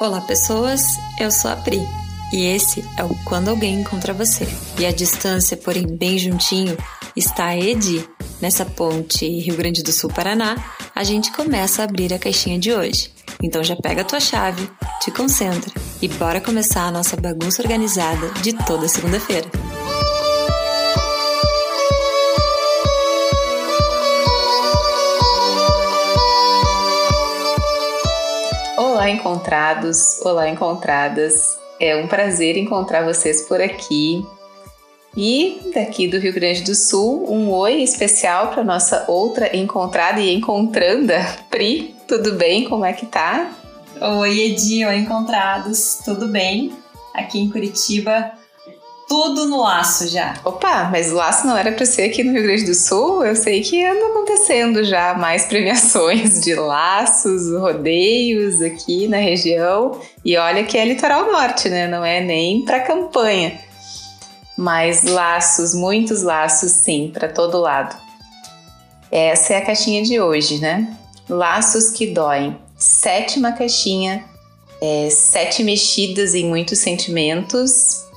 Olá, pessoas. Eu sou a Pri. E esse é o Quando Alguém Encontra Você. E a distância, porém bem juntinho, está a Edi. Nessa ponte Rio Grande do Sul-Paraná, a gente começa a abrir a caixinha de hoje. Então já pega a tua chave, te concentra e bora começar a nossa bagunça organizada de toda segunda-feira. Encontrados! Olá, encontradas! É um prazer encontrar vocês por aqui. E daqui do Rio Grande do Sul, um oi especial para nossa outra encontrada e encontranda, Pri. Tudo bem? Como é que tá? Oi, Edi, oi, encontrados. Tudo bem? Aqui em Curitiba, tudo no laço já. Opa, mas o laço não era para ser aqui no Rio Grande do Sul? Eu sei que anda acontecendo já mais premiações de laços, rodeios aqui na região. E olha que é litoral norte, né? Não é nem para campanha. Mas laços, muitos laços sim, para todo lado. Essa é a caixinha de hoje, né? Laços que doem. Sétima caixinha, é, sete mexidas em muitos sentimentos,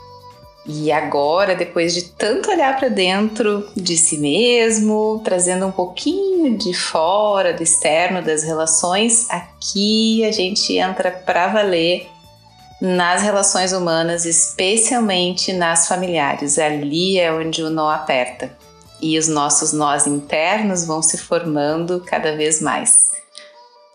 e agora, depois de tanto olhar para dentro de si mesmo, trazendo um pouquinho de fora, do externo, das relações, aqui a gente entra para valer nas relações humanas, especialmente nas familiares. Ali é onde o nó aperta e os nossos nós internos vão se formando cada vez mais.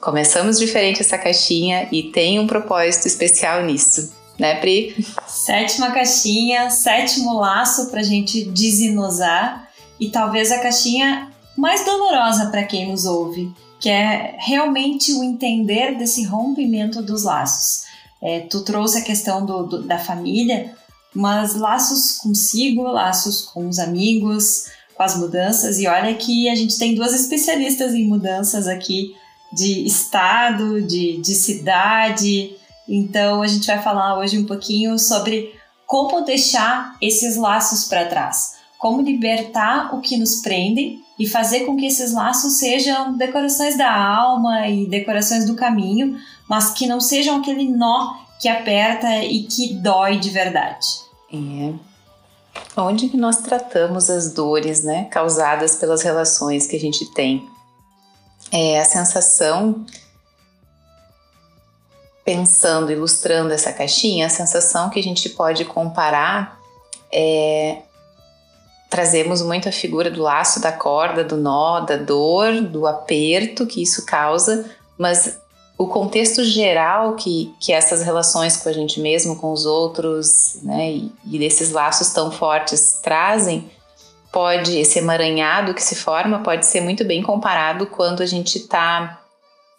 Começamos diferente essa caixinha e tem um propósito especial nisso né, Pri? Sétima caixinha, sétimo laço para a gente desinosar e talvez a caixinha mais dolorosa para quem nos ouve, que é realmente o entender desse rompimento dos laços. É, tu trouxe a questão do, do, da família, mas laços consigo, laços com os amigos, com as mudanças, e olha que a gente tem duas especialistas em mudanças aqui de estado, de, de cidade, então a gente vai falar hoje um pouquinho sobre como deixar esses laços para trás, como libertar o que nos prende e fazer com que esses laços sejam decorações da alma e decorações do caminho, mas que não sejam aquele nó que aperta e que dói de verdade. É. Onde que nós tratamos as dores, né, causadas pelas relações que a gente tem? É a sensação pensando, ilustrando essa caixinha, a sensação que a gente pode comparar é. Trazemos muito a figura do laço, da corda, do nó, da dor, do aperto que isso causa, mas o contexto geral que, que essas relações com a gente mesmo, com os outros, né, e, e desses laços tão fortes trazem, pode, esse emaranhado que se forma, pode ser muito bem comparado quando a gente está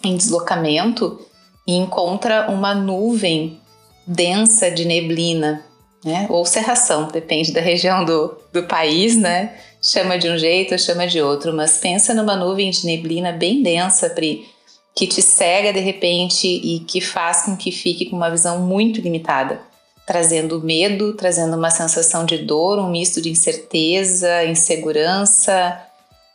em deslocamento e encontra uma nuvem densa de neblina, né? Ou cerração, depende da região do, do país, né? Chama de um jeito chama de outro, mas pensa numa nuvem de neblina bem densa, Pri, que te cega de repente e que faz com que fique com uma visão muito limitada, trazendo medo, trazendo uma sensação de dor, um misto de incerteza, insegurança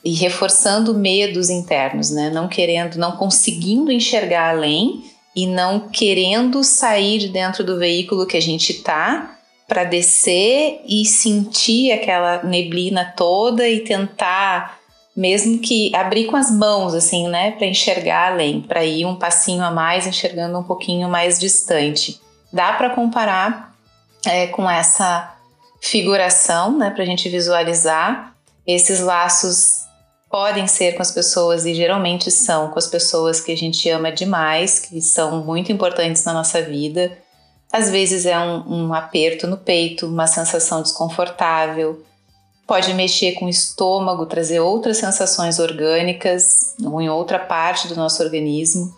e reforçando medos internos, né? Não querendo, não conseguindo enxergar além e não querendo sair de dentro do veículo que a gente tá para descer e sentir aquela neblina toda e tentar mesmo que abrir com as mãos assim, né, para enxergar além, para ir um passinho a mais, enxergando um pouquinho mais distante. Dá para comparar é, com essa figuração, né, para a gente visualizar esses laços podem ser com as pessoas e geralmente são com as pessoas que a gente ama demais, que são muito importantes na nossa vida. Às vezes é um, um aperto no peito, uma sensação desconfortável. Pode mexer com o estômago, trazer outras sensações orgânicas ou em outra parte do nosso organismo.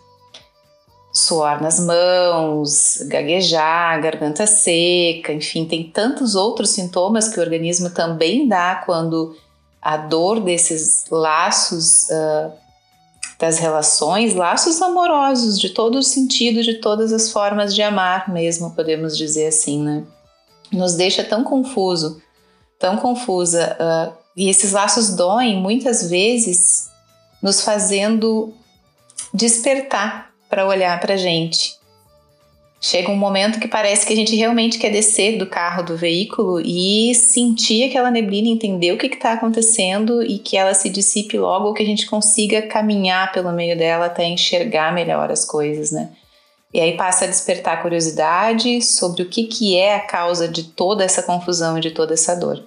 Suor nas mãos, gaguejar, garganta seca, enfim, tem tantos outros sintomas que o organismo também dá quando a dor desses laços uh, das relações, laços amorosos de todo o sentido, de todas as formas de amar, mesmo podemos dizer assim, né? Nos deixa tão confuso, tão confusa. Uh, e esses laços doem muitas vezes, nos fazendo despertar para olhar para gente. Chega um momento que parece que a gente realmente quer descer do carro, do veículo e sentir aquela neblina, entender o que está acontecendo e que ela se dissipe logo, ou que a gente consiga caminhar pelo meio dela até enxergar melhor as coisas, né? E aí passa a despertar curiosidade sobre o que, que é a causa de toda essa confusão e de toda essa dor.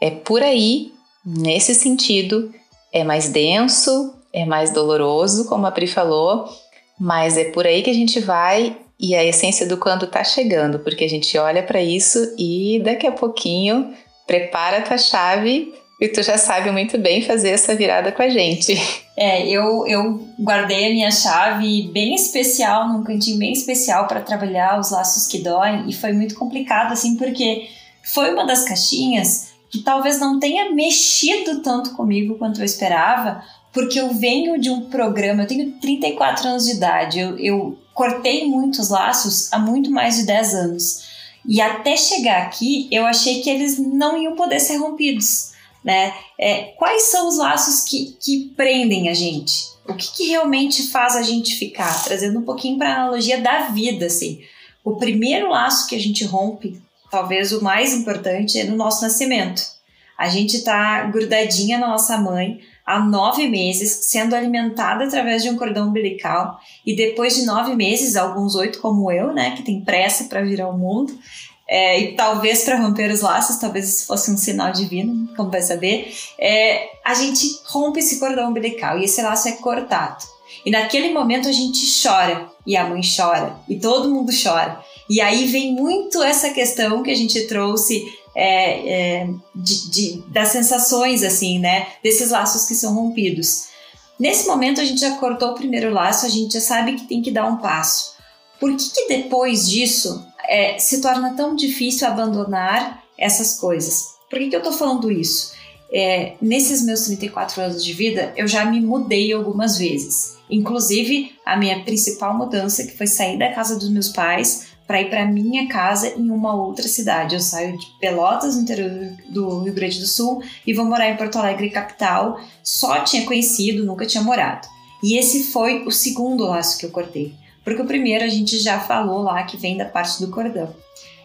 É por aí, nesse sentido, é mais denso, é mais doloroso, como a Pri falou, mas é por aí que a gente vai e a essência do quando tá chegando, porque a gente olha para isso e daqui a pouquinho prepara a tua chave e tu já sabe muito bem fazer essa virada com a gente. É, eu, eu guardei a minha chave bem especial, num cantinho bem especial para trabalhar os laços que doem e foi muito complicado assim, porque foi uma das caixinhas que talvez não tenha mexido tanto comigo quanto eu esperava, porque eu venho de um programa, eu tenho 34 anos de idade, eu, eu cortei muitos laços há muito mais de 10 anos. E até chegar aqui, eu achei que eles não iam poder ser rompidos. Né? É, quais são os laços que, que prendem a gente? O que, que realmente faz a gente ficar? Trazendo um pouquinho para a analogia da vida, assim. O primeiro laço que a gente rompe, talvez o mais importante, é no nosso nascimento. A gente está grudadinha na nossa mãe, há nove meses, sendo alimentada através de um cordão umbilical, e depois de nove meses, alguns oito como eu, né, que tem pressa para vir ao mundo, é, e talvez para romper os laços, talvez isso fosse um sinal divino, como vai saber, é, a gente rompe esse cordão umbilical e esse laço é cortado. E naquele momento a gente chora, e a mãe chora, e todo mundo chora. E aí vem muito essa questão que a gente trouxe é, é, de, de, das sensações, assim, né? Desses laços que são rompidos. Nesse momento a gente já cortou o primeiro laço, a gente já sabe que tem que dar um passo. Por que, que depois disso é, se torna tão difícil abandonar essas coisas? Por que, que eu estou falando isso? É, nesses meus 34 anos de vida, eu já me mudei algumas vezes. Inclusive, a minha principal mudança, que foi sair da casa dos meus pais para ir para minha casa em uma outra cidade. Eu saio de Pelotas, no interior do Rio Grande do Sul, e vou morar em Porto Alegre, capital. Só tinha conhecido, nunca tinha morado. E esse foi o segundo laço que eu cortei. Porque o primeiro a gente já falou lá que vem da parte do cordão.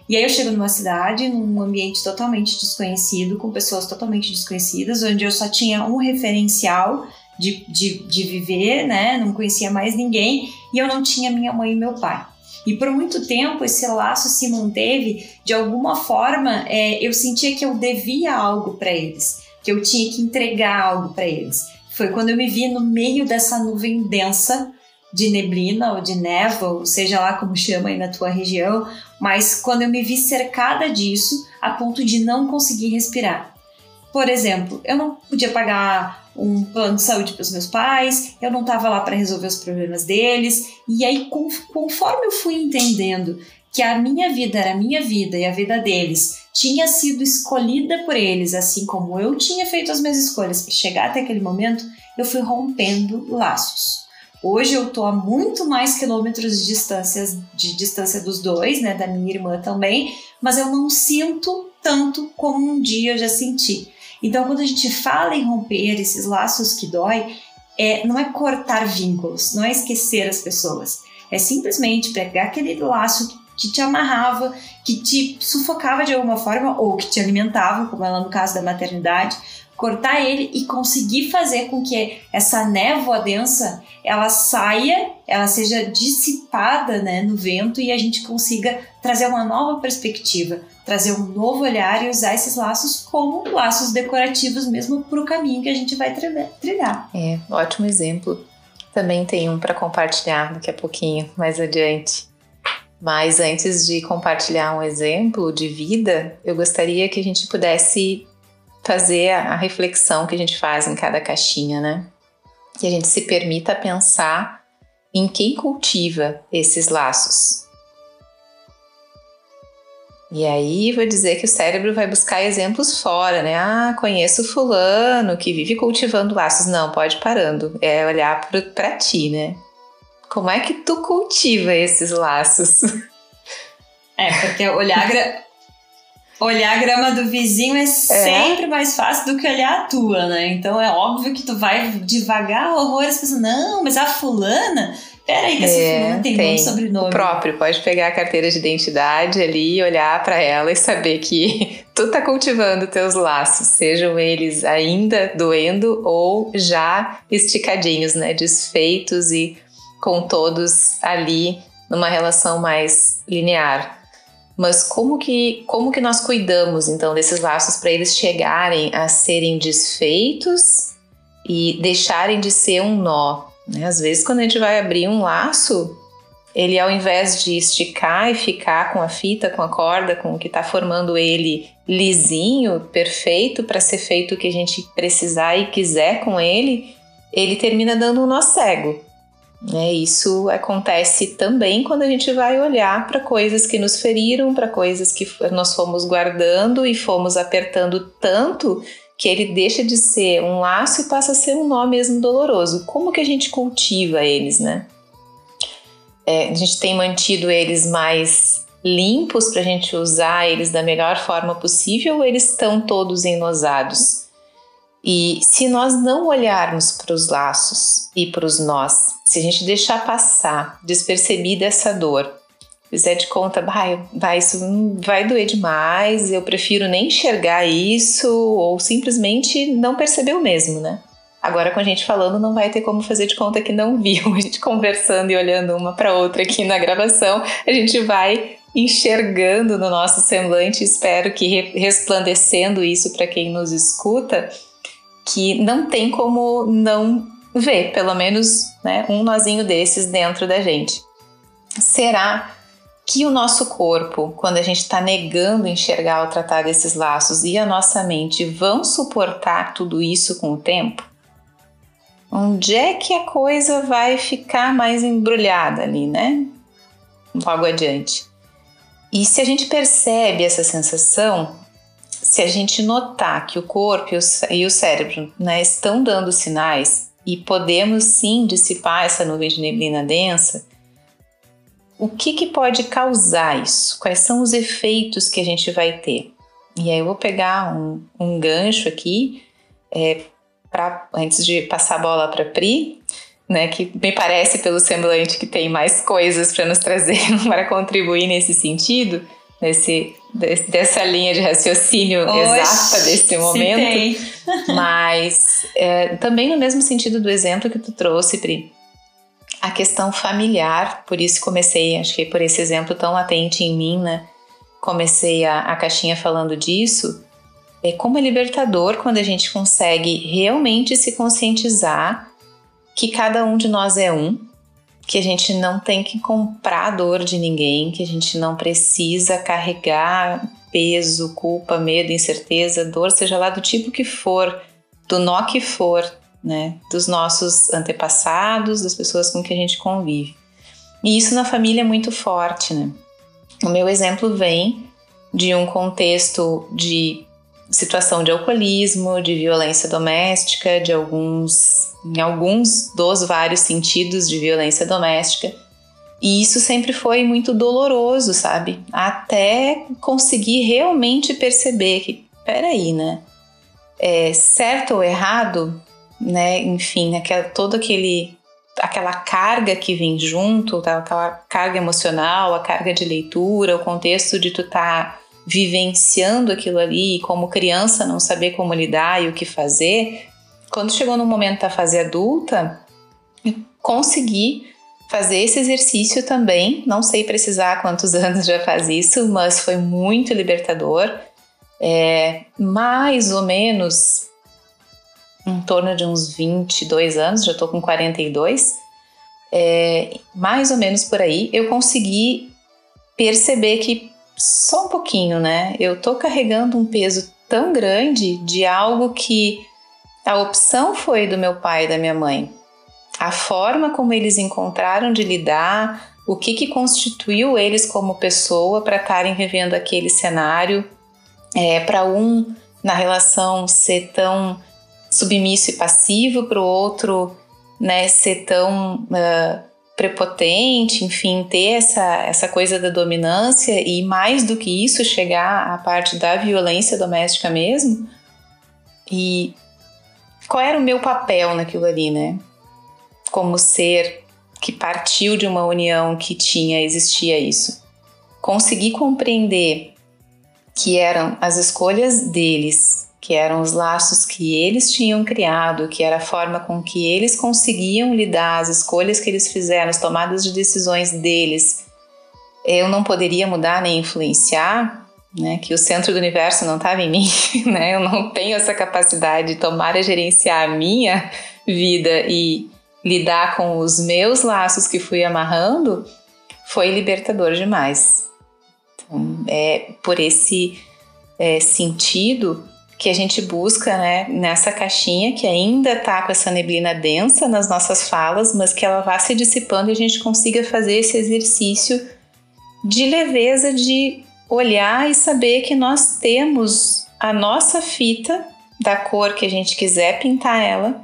E aí eu chego numa cidade, num ambiente totalmente desconhecido, com pessoas totalmente desconhecidas, onde eu só tinha um referencial de, de, de viver, né? Não conhecia mais ninguém e eu não tinha minha mãe e meu pai. E por muito tempo esse laço se manteve, de alguma forma é, eu sentia que eu devia algo para eles, que eu tinha que entregar algo para eles. Foi quando eu me vi no meio dessa nuvem densa de neblina ou de névoa, ou seja lá como chama aí na tua região, mas quando eu me vi cercada disso a ponto de não conseguir respirar. Por exemplo, eu não podia pagar um plano de saúde para os meus pais, eu não estava lá para resolver os problemas deles. E aí, conforme eu fui entendendo que a minha vida era a minha vida e a vida deles tinha sido escolhida por eles, assim como eu tinha feito as minhas escolhas para chegar até aquele momento, eu fui rompendo laços. Hoje eu tô a muito mais quilômetros de distância, de distância dos dois, né, da minha irmã também, mas eu não sinto tanto como um dia eu já senti. Então, quando a gente fala em romper esses laços que dói, é, não é cortar vínculos, não é esquecer as pessoas. É simplesmente pegar aquele laço que te amarrava, que te sufocava de alguma forma ou que te alimentava, como ela no caso da maternidade, cortar ele e conseguir fazer com que essa névoa densa ela saia, ela seja dissipada né, no vento e a gente consiga trazer uma nova perspectiva, trazer um novo olhar e usar esses laços como laços decorativos mesmo para o caminho que a gente vai trilhar. É, ótimo exemplo. Também tem um para compartilhar daqui a pouquinho, mais adiante. Mas antes de compartilhar um exemplo de vida, eu gostaria que a gente pudesse fazer a reflexão que a gente faz em cada caixinha, né? Que a gente se permita pensar em quem cultiva esses laços. E aí vou dizer que o cérebro vai buscar exemplos fora, né? Ah, conheço fulano que vive cultivando laços. Não, pode parando. É olhar para ti, né? Como é que tu cultiva esses laços? É, porque olhar olhar a grama do vizinho é, é, sempre mais fácil do que olhar a tua, né? Então é óbvio que tu vai devagar horrores pensando, não, mas a fulana Peraí, que é, não tem, tem nome sobrenome. O próprio, pode pegar a carteira de identidade ali, olhar para ela e saber que tu tá cultivando teus laços, sejam eles ainda doendo ou já esticadinhos, né? Desfeitos e com todos ali numa relação mais linear. Mas como que, como que nós cuidamos então desses laços para eles chegarem a serem desfeitos e deixarem de ser um nó? Né? Às vezes, quando a gente vai abrir um laço, ele ao invés de esticar e ficar com a fita, com a corda, com o que está formando ele lisinho, perfeito para ser feito o que a gente precisar e quiser com ele, ele termina dando um nó cego. Né? Isso acontece também quando a gente vai olhar para coisas que nos feriram, para coisas que nós fomos guardando e fomos apertando tanto que ele deixa de ser um laço e passa a ser um nó mesmo doloroso. Como que a gente cultiva eles, né? É, a gente tem mantido eles mais limpos para a gente usar eles da melhor forma possível ou eles estão todos enosados? E se nós não olharmos para os laços e para os nós, se a gente deixar passar despercebida essa dor, fizer de conta, vai, vai, isso vai doer demais, eu prefiro nem enxergar isso ou simplesmente não perceber o mesmo, né? Agora, com a gente falando, não vai ter como fazer de conta que não viu. A gente conversando e olhando uma para outra aqui na gravação, a gente vai enxergando no nosso semblante, espero que resplandecendo isso para quem nos escuta, que não tem como não ver, pelo menos né, um nozinho desses dentro da gente. Será que o nosso corpo, quando a gente está negando enxergar ou tratar desses laços, e a nossa mente vão suportar tudo isso com o tempo? Onde é que a coisa vai ficar mais embrulhada ali, né? Logo adiante. E se a gente percebe essa sensação, se a gente notar que o corpo e o cérebro né, estão dando sinais e podemos sim dissipar essa nuvem de neblina densa, o que, que pode causar isso? Quais são os efeitos que a gente vai ter? E aí eu vou pegar um, um gancho aqui, é, pra, antes de passar a bola para Pri, né, que me parece pelo semblante que tem mais coisas para nos trazer para contribuir nesse sentido, nesse, desse, dessa linha de raciocínio exata desse momento. Mas é, também no mesmo sentido do exemplo que tu trouxe, Pri, a questão familiar, por isso comecei, acho que por esse exemplo tão latente em mim, né? Comecei a, a caixinha falando disso. É como é libertador quando a gente consegue realmente se conscientizar que cada um de nós é um, que a gente não tem que comprar dor de ninguém, que a gente não precisa carregar peso, culpa, medo, incerteza, dor, seja lá do tipo que for, do nó que for, né, dos nossos antepassados, das pessoas com que a gente convive. E isso na família é muito forte, né? O meu exemplo vem de um contexto de situação de alcoolismo, de violência doméstica, de alguns, em alguns dos vários sentidos de violência doméstica. E isso sempre foi muito doloroso, sabe? Até conseguir realmente perceber que, peraí, né? É, certo ou errado, né? Enfim, aquela, todo aquele aquela carga que vem junto, tá? aquela carga emocional, a carga de leitura, o contexto de tu estar tá vivenciando aquilo ali, como criança não saber como lidar e o que fazer. Quando chegou no momento da fase adulta, consegui fazer esse exercício também. Não sei precisar quantos anos já faz isso, mas foi muito libertador. É, mais ou menos em torno de uns 22 anos, já estou com 42, é, mais ou menos por aí, eu consegui perceber que só um pouquinho, né? Eu tô carregando um peso tão grande de algo que a opção foi do meu pai e da minha mãe. A forma como eles encontraram de lidar, o que, que constituiu eles como pessoa para estarem vivendo aquele cenário, é, para um na relação ser tão submisso e passivo, para o outro né, ser tão uh, prepotente, enfim, ter essa, essa coisa da dominância e mais do que isso, chegar à parte da violência doméstica mesmo. E qual era o meu papel naquilo ali, né? Como ser que partiu de uma união que tinha, existia isso. Consegui compreender que eram as escolhas deles, que eram os laços que eles tinham criado, que era a forma com que eles conseguiam lidar, as escolhas que eles fizeram, as tomadas de decisões deles. Eu não poderia mudar nem influenciar, né, que o centro do universo não estava em mim, né, eu não tenho essa capacidade de tomar e gerenciar a minha vida e lidar com os meus laços que fui amarrando, foi libertador demais. Então, é por esse é, sentido que a gente busca né, nessa caixinha que ainda está com essa neblina densa nas nossas falas, mas que ela vá se dissipando e a gente consiga fazer esse exercício de leveza, de olhar e saber que nós temos a nossa fita da cor que a gente quiser pintar ela,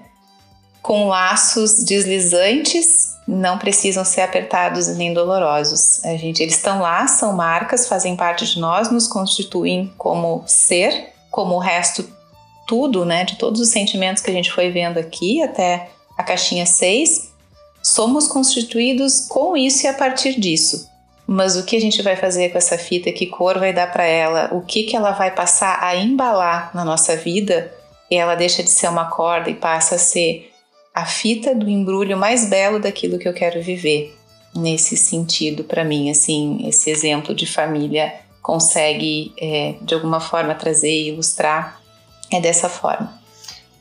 com laços deslizantes, não precisam ser apertados nem dolorosos. A gente, eles estão lá, são marcas, fazem parte de nós, nos constituem como ser, como o resto tudo, né, de todos os sentimentos que a gente foi vendo aqui até a caixinha 6, somos constituídos com isso e a partir disso. Mas o que a gente vai fazer com essa fita? Que cor vai dar para ela? O que, que ela vai passar a embalar na nossa vida? E ela deixa de ser uma corda e passa a ser a fita do embrulho mais belo daquilo que eu quero viver. Nesse sentido, para mim, assim, esse exemplo de família consegue é, de alguma forma trazer e ilustrar é dessa forma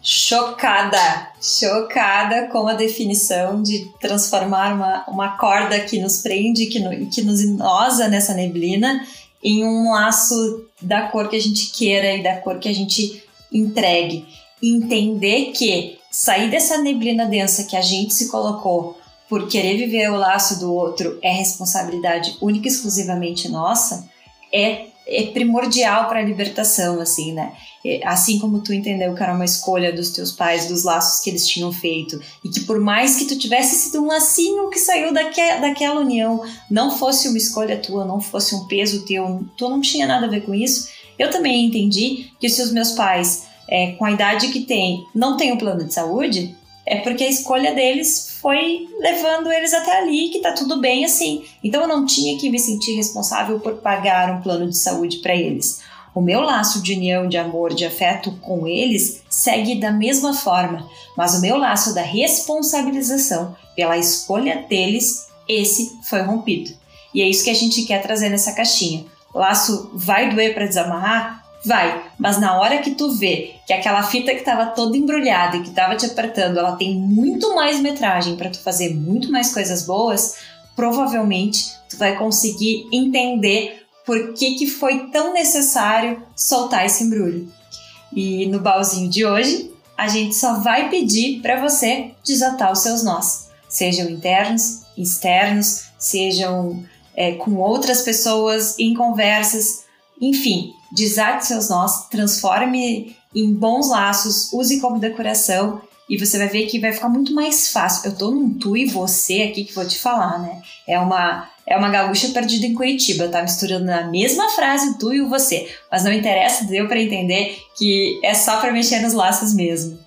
chocada, chocada com a definição de transformar uma, uma corda que nos prende, que, no, que nos inosa nessa neblina, em um laço da cor que a gente queira e da cor que a gente entregue. Entender que sair dessa neblina densa que a gente se colocou por querer viver o laço do outro é responsabilidade única e exclusivamente nossa, é é primordial para a libertação, assim, né? É, assim como tu entendeu que era uma escolha dos teus pais, dos laços que eles tinham feito, e que por mais que tu tivesse sido um lacinho que saiu daque, daquela união, não fosse uma escolha tua, não fosse um peso teu, tu não tinha nada a ver com isso, eu também entendi que se os meus pais, é, com a idade que têm, não têm um plano de saúde, é porque a escolha deles foi levando eles até ali, que tá tudo bem assim. Então eu não tinha que me sentir responsável por pagar um plano de saúde para eles. O meu laço de união, de amor, de afeto com eles segue da mesma forma, mas o meu laço da responsabilização pela escolha deles, esse foi rompido. E é isso que a gente quer trazer nessa caixinha. Laço vai doer para desamarrar? Vai, mas na hora que tu vê que aquela fita que estava toda embrulhada e que estava te apertando, ela tem muito mais metragem para tu fazer muito mais coisas boas, provavelmente tu vai conseguir entender por que, que foi tão necessário soltar esse embrulho. E no baúzinho de hoje, a gente só vai pedir para você desatar os seus nós, sejam internos, externos, sejam é, com outras pessoas, em conversas, enfim, desate seus nós, transforme em bons laços, use como decoração e você vai ver que vai ficar muito mais fácil. Eu tô num tu e você aqui que vou te falar, né? É uma é uma gaúcha perdida em Curitiba, tá misturando na mesma frase tu e o você, mas não interessa, deu para entender que é só para mexer nos laços mesmo.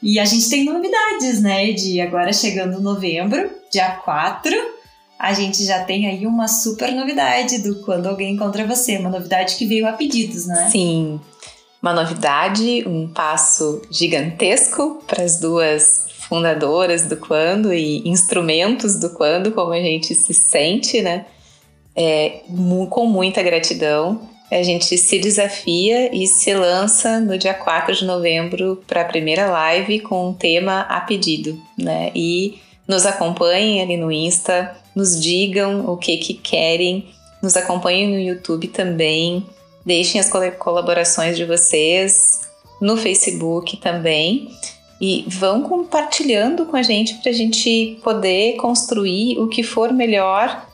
E a gente tem novidades, né, de agora chegando novembro, dia 4, a gente já tem aí uma super novidade do Quando Alguém Encontra Você, uma novidade que veio a pedidos, né? Sim, uma novidade, um passo gigantesco para as duas fundadoras do Quando e instrumentos do Quando, como a gente se sente, né? É, com muita gratidão. A gente se desafia e se lança no dia 4 de novembro para a primeira live com um tema a pedido, né? E nos acompanhem ali no Insta, nos digam o que que querem, nos acompanhem no YouTube também, deixem as colaborações de vocês no Facebook também e vão compartilhando com a gente para a gente poder construir o que for melhor,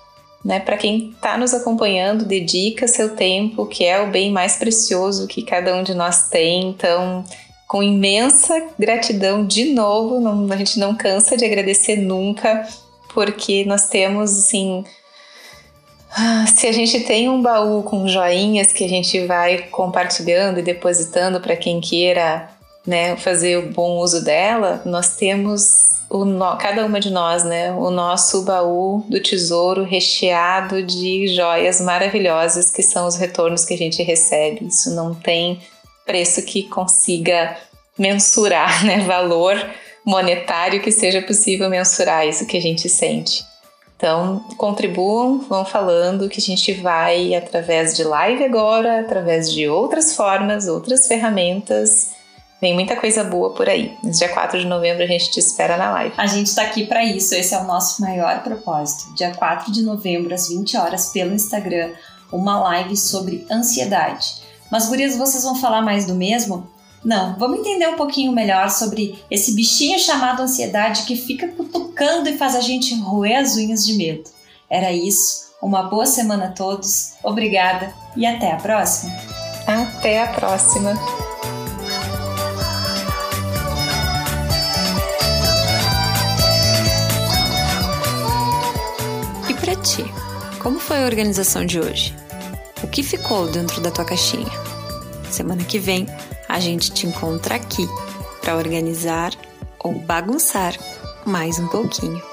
né? Para quem está nos acompanhando, dedica seu tempo, que é o bem mais precioso que cada um de nós tem. Então, com imensa gratidão de novo, não, a gente não cansa de agradecer nunca porque nós temos assim. Ah, se a gente tem um baú com joinhas que a gente vai compartilhando e depositando para quem queira né, fazer o bom uso dela, nós temos o cada uma de nós, né, o nosso baú do tesouro recheado de joias maravilhosas que são os retornos que a gente recebe. Isso não tem preço que consiga mensurar, né, valor monetário que seja possível mensurar isso que a gente sente. Então, contribuam, vão falando que a gente vai através de live agora, através de outras formas, outras ferramentas. Vem muita coisa boa por aí. Mas dia 4 de novembro a gente te espera na live. A gente está aqui para isso, esse é o nosso maior propósito. Dia 4 de novembro, às 20 horas, pelo Instagram, uma live sobre ansiedade. Mas, gurias, vocês vão falar mais do mesmo? Não, vamos entender um pouquinho melhor sobre esse bichinho chamado ansiedade que fica cutucando e faz a gente roer as unhas de medo. Era isso. Uma boa semana a todos. Obrigada e até a próxima. Até a próxima. E para ti, como foi a organização de hoje? O que ficou dentro da tua caixinha? Semana que vem a gente te encontra aqui para organizar ou bagunçar mais um pouquinho.